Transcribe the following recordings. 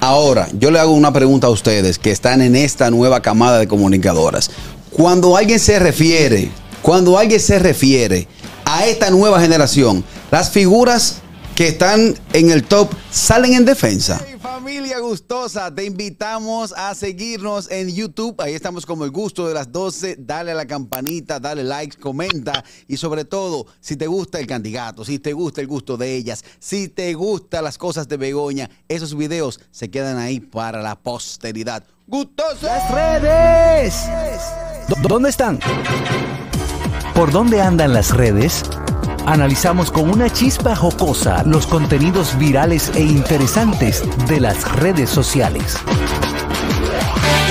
Ahora, yo le hago una pregunta a ustedes que están en esta nueva camada de comunicadoras. Cuando alguien se refiere, cuando alguien se refiere a esta nueva generación, las figuras que están en el top salen en defensa. Familia gustosa, te invitamos a seguirnos en YouTube. Ahí estamos como el gusto de las 12. Dale a la campanita, dale like, comenta y sobre todo, si te gusta el candidato, si te gusta el gusto de ellas, si te gustan las cosas de Begoña, esos videos se quedan ahí para la posteridad. ¡Gustoso! ¡Las redes! ¿Dónde están? ¿Por dónde andan las redes? Analizamos con una chispa jocosa los contenidos virales e interesantes de las redes sociales.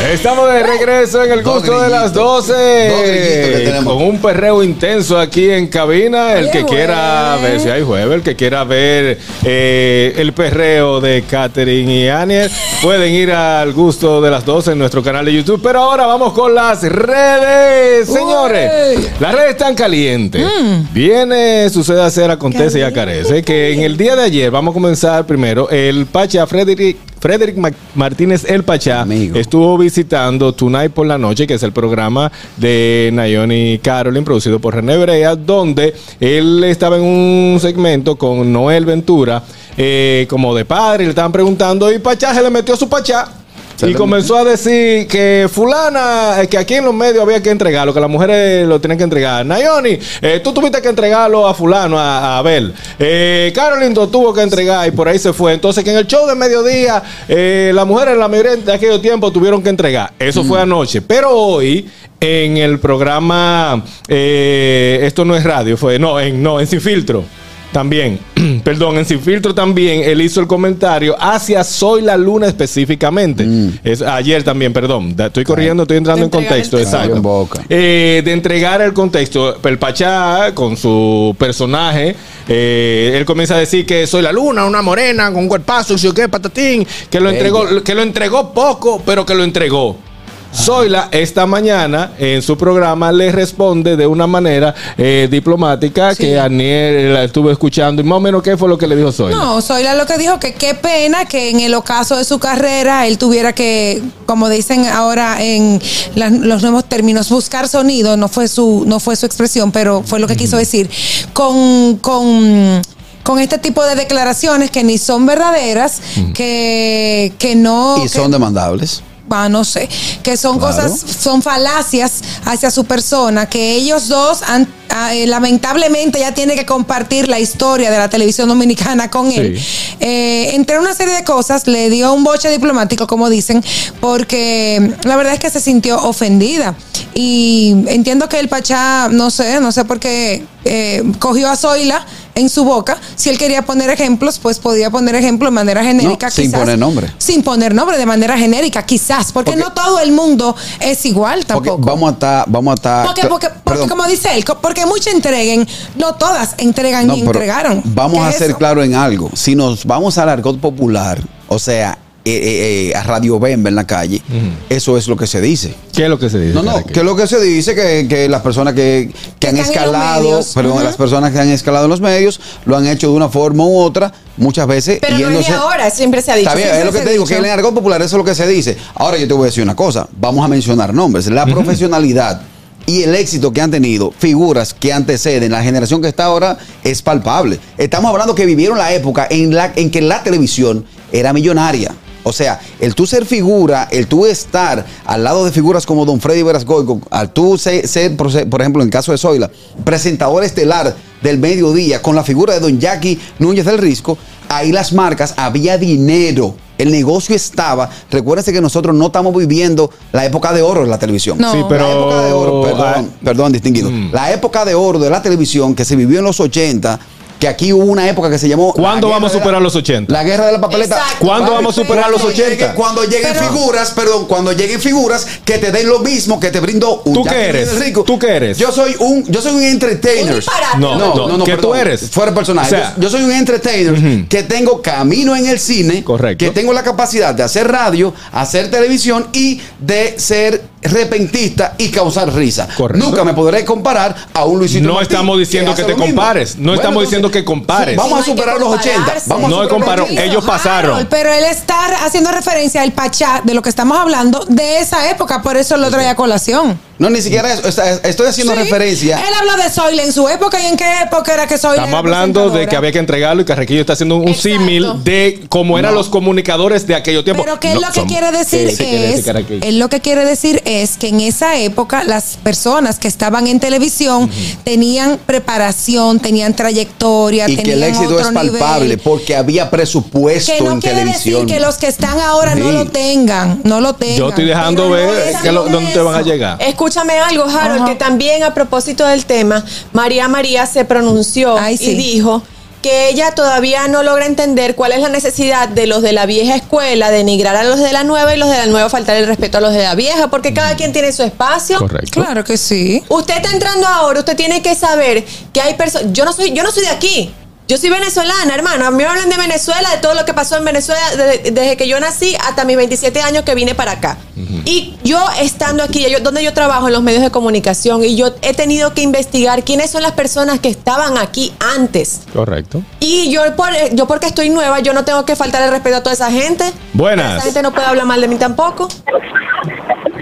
Estamos de regreso en el gusto de las 12. Con un perreo intenso aquí en cabina. El que quiera ver, si hay jueves, el que quiera ver eh, el perreo de Katherine y Aniel, pueden ir al gusto de las 12 en nuestro canal de YouTube. Pero ahora vamos con las redes, señores. Las redes están calientes. Mm. Viene, sucede, hacer, acontece y acarece. Que en el día de ayer, vamos a comenzar primero, el Pacha Frederick Frederick Martínez El Pachá estuvo visitando Tonight por la Noche, que es el programa de Nayoni Carolyn, producido por René Brea, donde él estaba en un segmento con Noel Ventura, eh, como de padre, le estaban preguntando, y Pachá se le metió su Pachá y comenzó a decir que fulana, eh, que aquí en los medios había que entregarlo, que las mujeres lo tienen que entregar. Nayoni, eh, tú tuviste que entregarlo a fulano, a, Abel. Eh, Carolyn lo tuvo que entregar y por ahí se fue. Entonces que en el show de mediodía, eh, las mujeres la mayoría de aquellos tiempos tuvieron que entregar. Eso fue mm. anoche. Pero hoy, en el programa, esto no es radio, fue, no, en, no, en Sin Filtro también, perdón, en Sin Filtro también, él hizo el comentario hacia Soy la Luna específicamente. Mm. Es, ayer también, perdón, estoy corriendo, estoy entrando en contexto, exacto. Eh, de entregar el contexto, el Pachá con su personaje, eh, él comienza a decir que Soy la Luna, una morena con un cuerpazo, y qué, patatín, que lo entregó, que lo entregó poco, pero que lo entregó. Zoila esta mañana en su programa le responde de una manera eh, diplomática que Aniel la estuvo escuchando. Y más o menos qué fue lo que le dijo Zoila. No, Zoila lo que dijo que qué pena que en el ocaso de su carrera él tuviera que, como dicen ahora en los nuevos términos, buscar sonido, no fue su, no fue su expresión, pero fue lo que quiso decir, con, con con este tipo de declaraciones que ni son verdaderas, que, que no... Y son demandables no sé, que son cosas, son falacias hacia su persona, que ellos dos han, ah, eh, lamentablemente ya tiene que compartir la historia de la televisión dominicana con él. Eh, entre una serie de cosas le dio un boche diplomático, como dicen, porque la verdad es que se sintió ofendida. Y entiendo que el Pachá, no sé, no sé por qué eh, cogió a Zoila en su boca. Si él quería poner ejemplos, pues podía poner ejemplos de manera genérica. sin poner nombre. Sin poner nombre, de manera genérica, quizás. Porque, no todo el mundo es igual tampoco. Vamos a estar, vamos a estar. Porque, porque, como dice él, porque muchos entreguen, no todas entregan ni entregaron. Vamos a ser claros en algo. Si nos vamos al argot popular, o sea, eh, eh, eh, a Radio Bemba en la calle, eso es lo que se dice. ¿Qué es lo que se dice? No, no, que lo que se dice que, que las personas que, que han escalado, perdón, las personas que han escalado en los medios lo han hecho de una forma u otra, muchas veces. Pero yéndose, no ahora, siempre se ha dicho. Está bien, es lo que te digo, que en el argot popular eso es lo que se dice. Ahora yo te voy a decir una cosa, vamos a mencionar nombres. La profesionalidad y el éxito que han tenido figuras que anteceden la generación que está ahora es palpable. Estamos hablando que vivieron la época en, la, en que la televisión era millonaria. O sea, el tú ser figura, el tú estar al lado de figuras como Don Freddy Veras al tú ser, por, ejemplo, en el caso de Zoila, presentador estelar del mediodía con la figura de Don Jackie Núñez del Risco, ahí las marcas, había dinero. El negocio estaba. Recuérdense que nosotros no estamos viviendo la época de oro de la televisión. No. Sí, pero. La época de oro, perdón, perdón distinguido. Mm. La época de oro de la televisión que se vivió en los 80 que aquí hubo una época que se llamó. ¿Cuándo vamos a superar los 80? La guerra de la papeleta. ¿Cuándo vamos a superar los 80? cuando lleguen figuras, perdón, cuando lleguen figuras que te den lo mismo que te brindo un ¿Tú qué eres? Rico. ¿Tú qué eres? Yo soy un, yo soy un entertainer. no, no, no, no, ¿Qué tú eres? Fuera personaje. yo, soy un entertainer que tengo camino en el cine. Correcto. Que tengo la capacidad de hacer radio, hacer televisión y de ser repentista y causar risa. Nunca me podré comparar a un Luisito No estamos diciendo que, te compares. No estamos diciendo que compares. Vamos a superar los 80. Vamos no comparo. Ellos pasaron. Pero él está haciendo referencia al Pachá de lo que estamos hablando de esa época. Por eso lo trae a colación. No, ni siquiera eso. Estoy haciendo referencia. Él habló de Soyle en su época y en qué época era que Soyle. Estamos hablando de que había que entregarlo y Carrequillo está haciendo un símil de cómo eran los comunicadores de aquello tiempo. Pero ¿qué es lo que quiere decir? es, él lo que quiere decir es que en esa época las personas que estaban en televisión tenían preparación, tenían trayectoria, y que el éxito es palpable porque había presupuesto que no en quiere televisión. Decir que los que están ahora no lo tengan, no lo tengan. Yo estoy dejando ver dónde te van a llegar. Escúchame algo, Harold, que también a propósito del tema, María María se pronunció y dijo que ella todavía no logra entender cuál es la necesidad de los de la vieja escuela denigrar a los de la nueva y los de la nueva faltar el respeto a los de la vieja, porque cada quien tiene su espacio. Correcto. Claro que sí. Usted está entrando ahora, usted tiene que saber que hay personas. Yo no soy, yo no soy de aquí. Yo soy venezolana, hermano. A mí me hablan de Venezuela, de todo lo que pasó en Venezuela desde, que yo nací hasta mis 27 años que vine para acá. Y yo estando aquí, yo, donde yo trabajo en los medios de comunicación, y yo he tenido que investigar quiénes son las personas que estaban aquí antes. Correcto. Y yo, por, yo porque estoy nueva, yo no tengo que faltar el respeto a toda esa gente. Buenas. Esa gente no puede hablar mal de mí tampoco.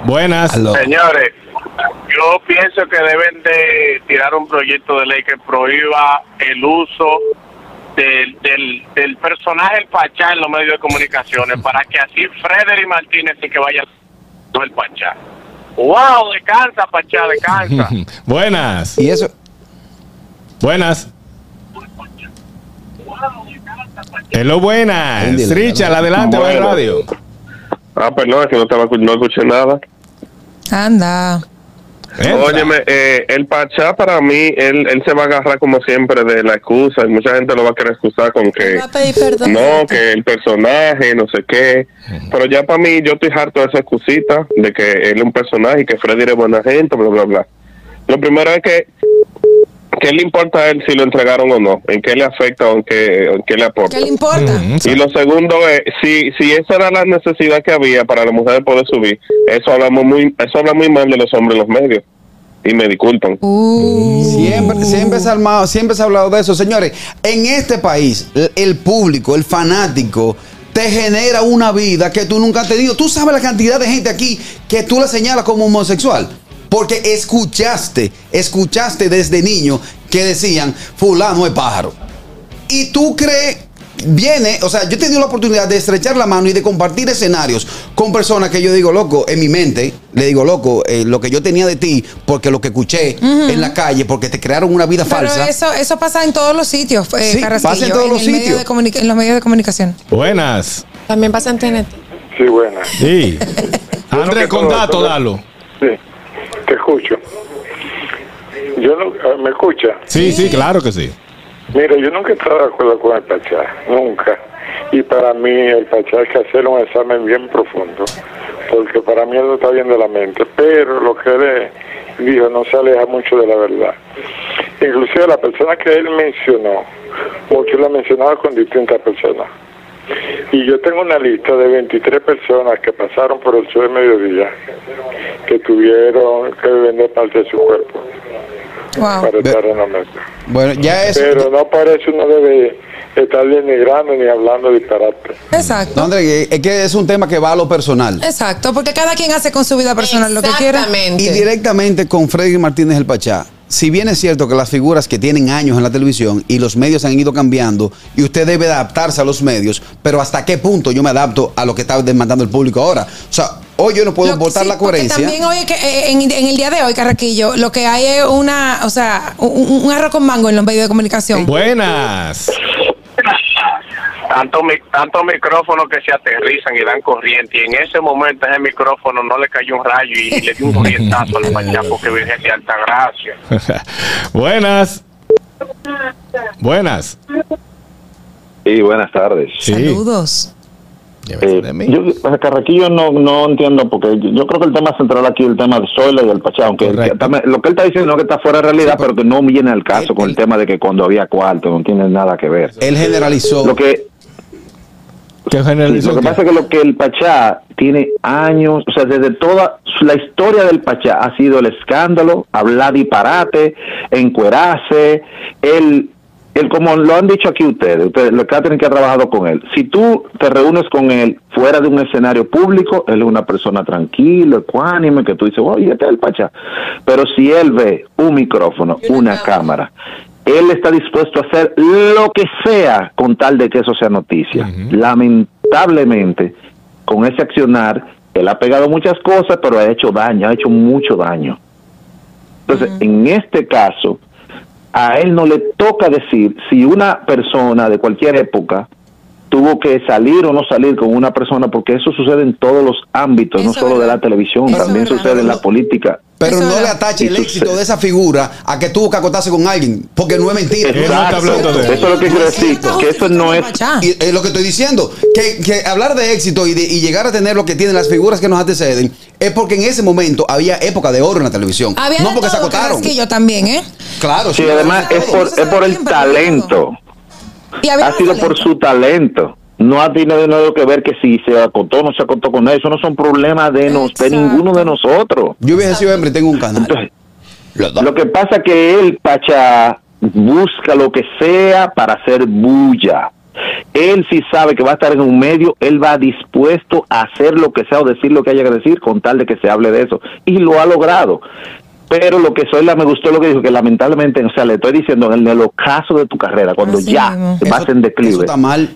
Buenas. Señores, yo pienso que deben de tirar un proyecto de ley que prohíba el uso del, del, personaje el Pachá en los medios de comunicaciones para que así Frederick Martínez y que vaya no el Pachá. ¡Wow! Descansa, Pachá, descansa. Buenas. ¿Y eso? Buenas. Hello, buenas. Richard, adelante, va radio. Ah, pues no, es que no, estaba, no escuché nada. Anda. Óyeme, eh, el Pachá para mí, él, él se va a agarrar como siempre de la excusa y mucha gente lo va a querer excusar con que no, que el personaje, no sé qué. Pero ya para mí, yo estoy harto de esa excusita de que él es un personaje y que Freddy es buena gente, bla, bla, bla. Lo primero es que ¿Qué le importa a él si lo entregaron o no? ¿En qué le afecta o en qué, le aporta? ¿Qué le importa? y lo segundo es, si, si esa era la necesidad que había para la mujer poder subir, eso hablamos muy, eso habla muy mal de los hombres en los medios. Y me disculpan. Uh. Siempre, siempre, se ha armado, siempre se ha hablado de eso. Señores, en este país, el público, el fanático, te genera una vida que tú nunca has tenido. Tú sabes la cantidad de gente aquí que tú la señalas como homosexual. Porque escuchaste, escuchaste desde niño que decían, fulano es pájaro. Y tú crees, viene, o sea, yo he tenido la oportunidad de estrechar la mano y de compartir escenarios con personas que yo digo, loco, en mi mente, le digo, loco, eh, lo que yo tenía de ti, porque lo que escuché en la calle, porque te crearon una vida Pero falsa. Eso, eso pasa en todos los sitios, eh, sí, pasa en todos los sitios. en los medios de comunicación. Buenas. También pasa en TNT. Sí, buenas. Sí. Andrés, con datos, dalo. Sí. Te escucho. Yo no, ah, ¿Me escucha? Sí, sí, claro que sí. Mira, yo nunca he estado de acuerdo con el Pachá, nunca. Y para mí el Pachá hay que hacer un examen bien profundo, porque para mí eso está bien de la mente. Pero lo que él dijo no se aleja mucho de la verdad. Inclusive la persona que él mencionó, muchos la mencionado con distintas personas. Y yo tengo una lista de 23 personas que pasaron por el sur de mediodía que tuvieron que vender parte de su cuerpo para estar en la mesa. Bueno, ya es. Pero no parece uno debe estar denigrando ni hablando disparate. Exacto. No, André, es que es un tema que va a lo personal. Exacto, porque cada quien hace con su vida personal lo que quiera. Y directamente con Freddy Martínez el Pachá si bien es cierto que las figuras que tienen años en la televisión y los medios han ido cambiando y usted debe adaptarse a los medios, pero hasta qué punto yo me adapto a lo que está demandando el público ahora. O sea, hoy yo no puedo votar la coherencia. También hoy que eh, en, el día de hoy, Carraquillo, lo que hay es una, o sea, un, un arroz con mango en los medios de comunicación. Buenas tanto, tanto micrófonos que se aterrizan y dan corriente y en ese momento ese micrófono no le cayó un rayo y, le dio un corrientazo al mañana porque Virgen de alta gracia. buenas. Buenas. Sí, buenas tardes. Saludos. Eh, yo, Carraquillo no, no entiendo porque yo, creo que el tema central aquí es el tema de Sola y el Pachá, aunque lo que él está diciendo no que está fuera de realidad, pero, que no viene al caso con el tema de que cuando había cuarto no tiene nada que ver. Él generalizó. Lo que lo que pasa es que lo que el Pachá tiene años, o sea, desde toda la historia del Pachá ha sido el escándalo, hablar disparate, encuerarse, el él, como lo han dicho aquí ustedes, ustedes, lo que tienen que ha trabajado con él, si tú te reúnes con él fuera de un escenario público, él es una persona tranquila, ecuánime, que tú dices, oye, este es el Pachá. Pero si él ve un micrófono, una cámara, él está dispuesto a hacer lo que sea con tal de que eso sea noticia. Lamentablemente, con ese accionar, él ha pegado muchas cosas, pero ha hecho daño, ha hecho mucho daño. Entonces, en este caso, a él no le toca decir si una persona de cualquier época tuvo que salir o no salir con una persona, porque eso sucede en todos los ámbitos, no solo de la televisión, también sucede en la política. Pero no le atache el éxito de esa figura a que tuvo que acotarse con alguien, porque no es mentira. Exacto. Eso es lo que quiero decir, que eso no es... Y es lo que estoy diciendo, que, que hablar de éxito y, de, y llegar a tener lo que tienen las figuras que nos anteceden, es porque en ese momento había época de oro en la televisión. no porque se acotaron. Que yo también, ¿eh? Claro, sí. además es por, es por el talento. Ha sido por su talento no ha tenido nada que ver que si se acotó o no se acotó con él. Eso no son problemas de, nos, de ninguno de nosotros. Yo hubiese sido hombre, tengo un canal. lo que pasa es que él, Pacha, busca lo que sea para hacer bulla. Él sí sabe que va a estar en un medio, él va dispuesto a hacer lo que sea o decir lo que haya que decir con tal de que se hable de eso. Y lo ha logrado. Pero lo que soy la me gustó lo que dijo, que lamentablemente, o sea, le estoy diciendo en el ocaso de tu carrera, cuando ya vas en declive. Eso está mal.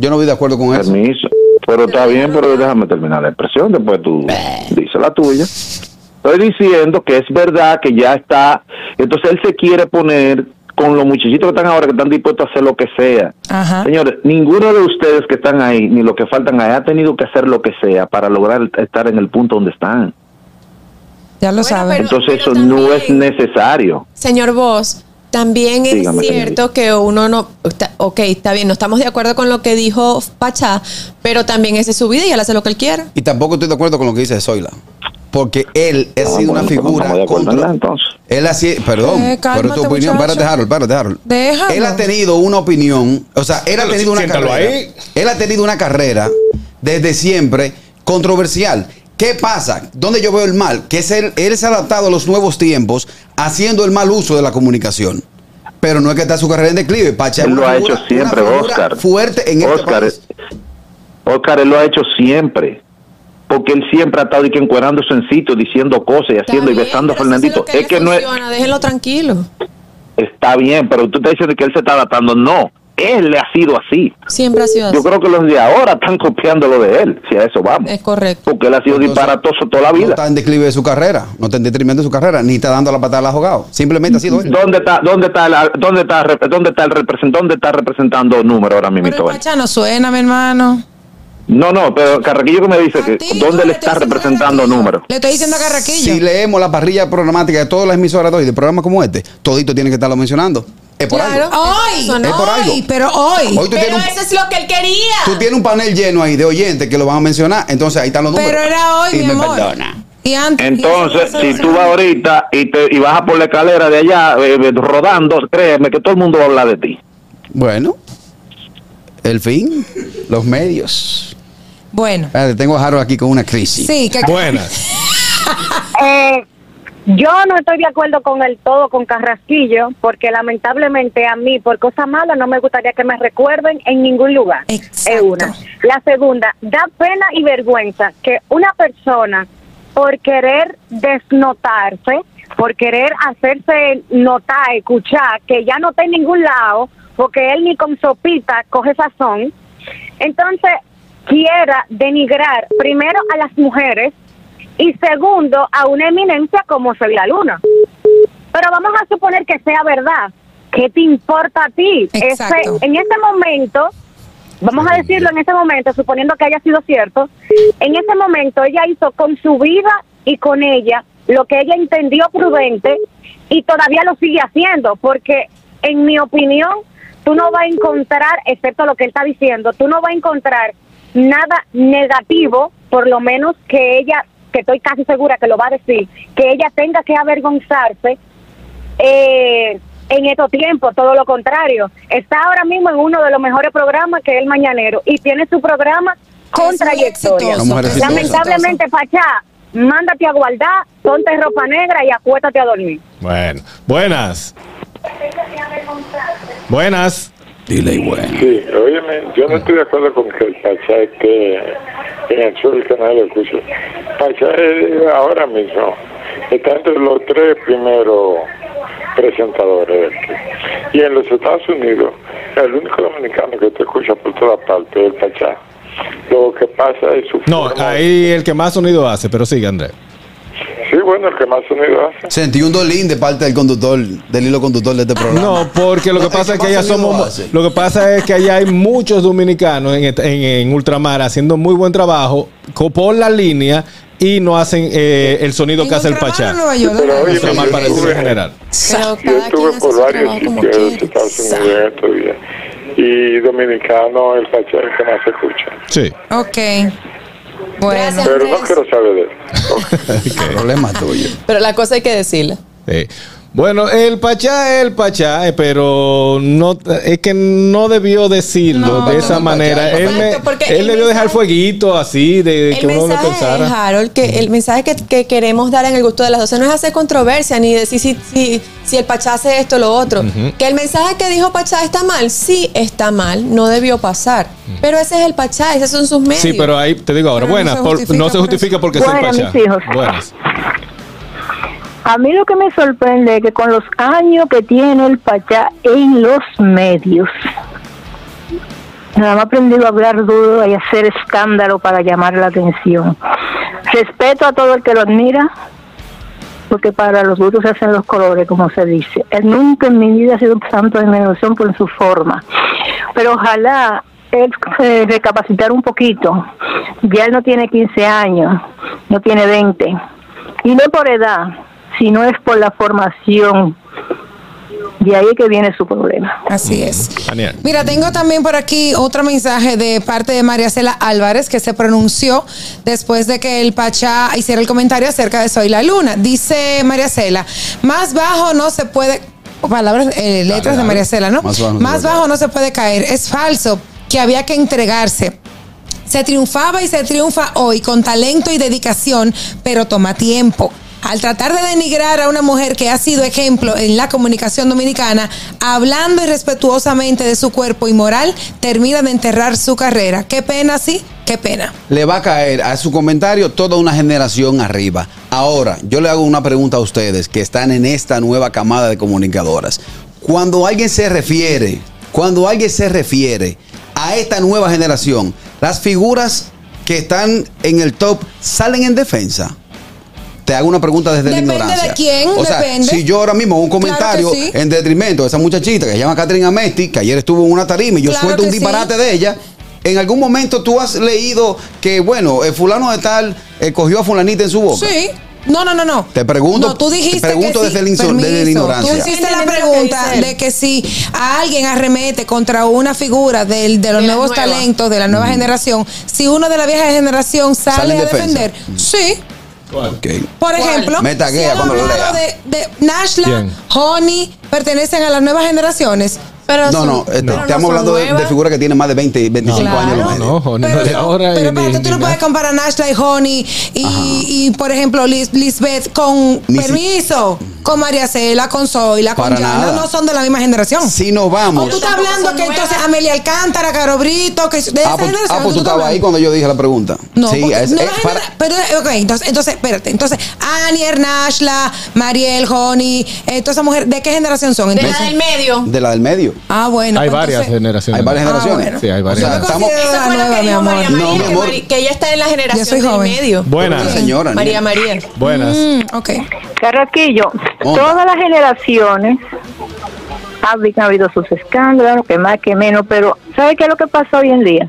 Yo no voy de acuerdo con eso. Permiso. Pero está bien, pero déjame terminar la expresión, después tú dices la tuya. Estoy diciendo que es verdad que ya está, entonces él se quiere poner con los muchachitos que están ahora, que están dispuestos a hacer lo que sea. Señores, ninguno de ustedes que están ahí, ni los que faltan ahí, ha tenido que hacer lo que sea para lograr estar en el punto donde están. Ya lo saben. Entonces eso no es necesario. Señor Vos, también es cierto que uno no, ok, está bien, no estamos de acuerdo con lo que dijo Pachá, pero también ese es su vida y él hace lo que él quiera. Y tampoco estoy de acuerdo con lo que dice Zoila. Porque él ha ah, sido una figura contra. Él ha sido, perdón, eh, pero tu opinión, párate Harold, párate Harold. Él ha tenido una opinión, o sea, él ha tenido una carrera. Él ha tenido una carrera desde siempre controversial. ¿Qué pasa? ¿Dónde yo veo el mal? Que es él, él se ha adaptado a los nuevos tiempos haciendo el mal uso de la comunicación. Pero no es que está su carrera en declive. Pacha él lo ha hecho siempre, Oscar. Fuerte en este Oscar, Oscar, él lo ha hecho siempre. Porque él siempre ha estado y que encuerándose en sitio, diciendo cosas y haciendo y besando a Fernandito. es que no es. Déjenlo tranquilo. Está bien, pero tú estás diciendo que él se está adaptando. No él le ha sido así. Siempre ha sido así. Yo creo que los de ahora están copiando lo de él, si a eso vamos. Es correcto. Porque él ha sido disparatoso toda la vida. No está en declive de su carrera, no está en detrimento de su carrera, ni está dando la patada al jugado. Simplemente ha sido él. ¿Dónde está, dónde está, dónde está, dónde está el representante, dónde está representando número ahora mismo? Pero el no suena, mi hermano. No, no, pero Carraquillo que me dice que dónde le está representando número. Le estoy diciendo a Carraquillo. Si leemos la parrilla programática de todas las emisoras de hoy, de programas como este, todito tiene que estarlo mencionando. Es por claro. Hoy, es por hoy, pero hoy. hoy pero eso es lo que él quería. Tú tienes un panel lleno ahí de oyentes que lo van a mencionar. Entonces ahí están los números. Pero era hoy, y mi me amor. perdona. Y antes, Entonces, si tú vas ahorita y, te, y bajas por la escalera de allá eh, eh, rodando, créeme que todo el mundo va a hablar de ti. Bueno, el fin, los medios. Bueno. tengo a Harold aquí con una crisis. Sí, que Buenas. eh, yo no estoy de acuerdo con el todo con Carrasquillo, porque lamentablemente a mí, por cosas malas, no me gustaría que me recuerden en ningún lugar. Exacto. Es una. La segunda, da pena y vergüenza que una persona, por querer desnotarse, por querer hacerse notar, escuchar, que ya no está en ningún lado, porque él ni con sopita coge sazón, entonces quiera denigrar primero a las mujeres y segundo, a una eminencia como soy la luna. Pero vamos a suponer que sea verdad. ¿Qué te importa a ti? Ese, en ese momento, vamos a decirlo en ese momento, suponiendo que haya sido cierto, en ese momento ella hizo con su vida y con ella lo que ella entendió prudente y todavía lo sigue haciendo, porque en mi opinión, tú no vas a encontrar, excepto lo que él está diciendo, tú no vas a encontrar nada negativo, por lo menos que ella que estoy casi segura que lo va a decir, que ella tenga que avergonzarse eh, en estos tiempos, todo lo contrario. Está ahora mismo en uno de los mejores programas que es el Mañanero y tiene su programa con trayectoria. Lamentablemente, Pachá, mándate a guardar, ponte ropa negra y acuéstate a dormir. Bueno, buenas. Buenas. Dile bueno. Sí, óyeme, yo no estoy de acuerdo con que el Pachá esté en el sur del canal de escucho. Pachá ahora mismo está entre los tres primeros presentadores. Y en los Estados Unidos, el único dominicano que te escucha por toda parte es el Pachá. Lo que pasa es su. No, ahí el que más sonido hace, pero sigue, Andrés. Sí, bueno, el que más sonido hace. Sentí un dolín de parte del conductor, del hilo conductor de este programa. No, porque lo que pasa es que allá somos. Lo que pasa es que allá hay muchos dominicanos en, en, ultramar haciendo muy buen trabajo por la línea y no hacen eh, el sonido que hace el Pachá. pero oye, para el general. yo estuve por varios sitios de Estados Unidos estos días y dominicano el Pachá es el que más se escucha. Sí. Ok. Bueno. Pero no quiero saber de eso. Problema tuyo. Pero la cosa hay que decirle. Sí. Bueno, el Pachá es el Pachá, eh, pero no es que no debió decirlo de esa manera. él, él debió dejar fueguito así de que uno lo pensara. Harold, que el mensaje que, queremos dar en el gusto de las 12 no es hacer controversia ni decir si, si, si el Pachá hace esto o lo otro. Que el mensaje que dijo Pachá está mal, sí está mal, no debió pasar. Pero ese es el Pachá, esos son sus medios. Sí, pero ahí te digo ahora, buenas, no se justifica porque es el Pachá. Buenas. A mí lo que me sorprende es que con los años que tiene el Pachá en los medios, nada más aprendido a hablar duro y hacer escándalo para llamar la atención. Respeto a todo el que lo admira, porque para los duros se hacen los colores, como se dice. Él nunca en mi vida ha sido un santo de mediación por su forma. Pero ojalá él eh, recapacitar un poquito. Ya él no tiene 15 años, no tiene 20. Y no por edad, si no es por la formación. De ahí que viene su problema. Así es. Mira, tengo también por aquí otro mensaje de parte de María Cela Álvarez que se pronunció después de que el Pachá hiciera el comentario acerca de Soy la Luna. Dice María Cela, más bajo no se puede palabras, eh, letras de María Cela, ¿no? Más bajo, no se puede caer. Es falso que había que entregarse. Se triunfaba y se triunfa hoy con talento y dedicación, pero toma tiempo al tratar de denigrar a una mujer que ha sido ejemplo en la comunicación dominicana, hablando irrespetuosamente de su cuerpo y moral, termina de enterrar su carrera. Qué pena, sí, qué pena. Le va a caer a su comentario toda una generación arriba. Ahora, yo le hago una pregunta a ustedes que están en esta nueva camada de comunicadoras. Cuando alguien se refiere, cuando alguien se refiere a esta nueva generación, las figuras que están en el top salen en defensa te hago una pregunta desde Depende la ignorancia. de quién, o sea, Si yo ahora mismo un comentario en detrimento de esa muchachita que se llama Catherine Amesti, que ayer estuvo en una tarima y yo suelto un disparate de ella, en algún momento tú has leído que, bueno, el fulano de tal eh, cogió a fulanita en su boca. Sí. No, no, no, no. Te pregunto. No, tú dijiste te pregunto desde, la ignorancia. Tú hiciste la pregunta de que si a alguien arremete contra una figura del, de los nuevos talentos de la nueva generación, si uno de la vieja generación sale, a defender. Sí. Por ejemplo, si cuando lo lea. De, de Nashla, Honey, pertenecen a las nuevas generaciones. Pero no, no, estamos hablando de, figuras que tienen más de 20, 25 años. No, no, Honey pero, no de ahora. Pero, pero tú no puedes comparar Nashla y Honey y, y, por ejemplo, Lisbeth con permiso con María Cela, con Zoila, con Yana, no son de la misma generación. Si nos vamos. O tú estás hablando que entonces Amelia Alcántara, Caro Brito, que de ah, pues, ah, pues tú estabas ahí cuando yo dije la pregunta. No, sí, es, pero, ok, entonces, entonces, espérate. Entonces, Anier, Nashla, Mariel, Honey, eh, toda esa mujer, ¿de qué generación son? de la del medio. De la del medio. Ah, bueno. Hay pues varias generaciones. Hay varias ah, generaciones. Sí, hay varias. O sea, estamos... Esa fue la que mi amor. no, mi amor. Que, ella está en la generación del medio. Buenas. Señora. María María. Buenas. Mm, ok. Carraquillo, todas las generaciones ha habido sus escándalos, que más que menos, pero ¿sabe qué es lo que pasa hoy en día?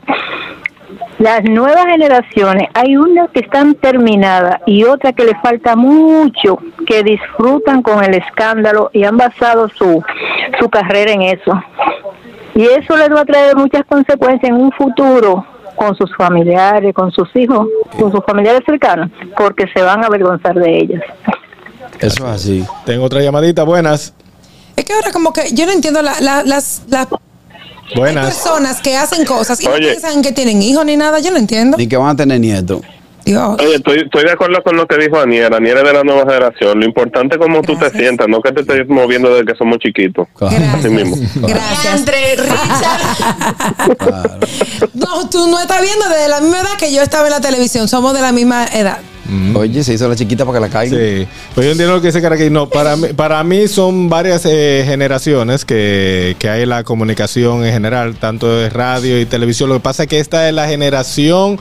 Las nuevas generaciones, hay unas que están terminadas y otras que le falta mucho, que disfrutan con el escándalo y han basado su, su carrera en eso. Y eso les va a traer muchas consecuencias en un futuro con sus familiares, con sus hijos, con sus familiares cercanos, porque se van a avergonzar de ellas. Eso es así. Tengo otra llamadita, buenas. que ahora como que yo no entiendo la- la- las, las Buenas. personas que hacen cosas y no piensan que tienen hijos ni nada? Yo no entiendo. Ni que van a tener nietos. Dios. Oye, estoy, estoy de acuerdo con lo que dijo Aniel. Aniel es de la nueva generación. Lo importante es cómo tú te Gracias. sientas, no que te estés moviendo desde que somos chiquitos. Así mismo. Gracias. Entre Richard. No, tú no estás viendo desde la misma edad que yo estaba en la televisión. Somos de la misma edad. Oye, se hizo la chiquita para que la caiga. Sí, pues yo entiendo lo que dice Caraquí. No, para mí, para mí son varias eh, generaciones que, que hay en la comunicación en general, tanto de radio y televisión. Lo que pasa es que esta es la generación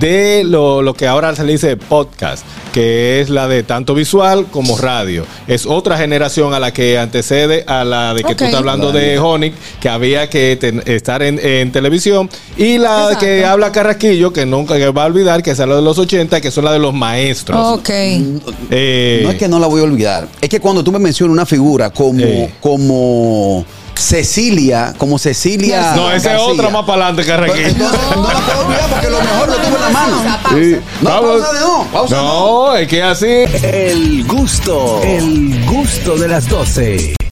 de lo, lo que ahora se le dice podcast, que es la de tanto visual como radio. Es otra generación a la que antecede a la de que tú estás hablando de Honic, que había que ten- estar en, en televisión, y la Exacto. que habla Carraquillo, que nunca que va a olvidar, que es la de los 80, que son la de los maestros. Ok. Eh, No es que no la voy a olvidar. Es que cuando tú me mencionas una figura como, como Cecilia, como Cecilia. No, esa es otra más para adelante, Carraquillo. entonces, no la puedo olvidar porque lo mejor lo tuve en la mano. Sí. No, Vamos. pausa de no, pausa No, es que así. El gusto, el gusto de las 12.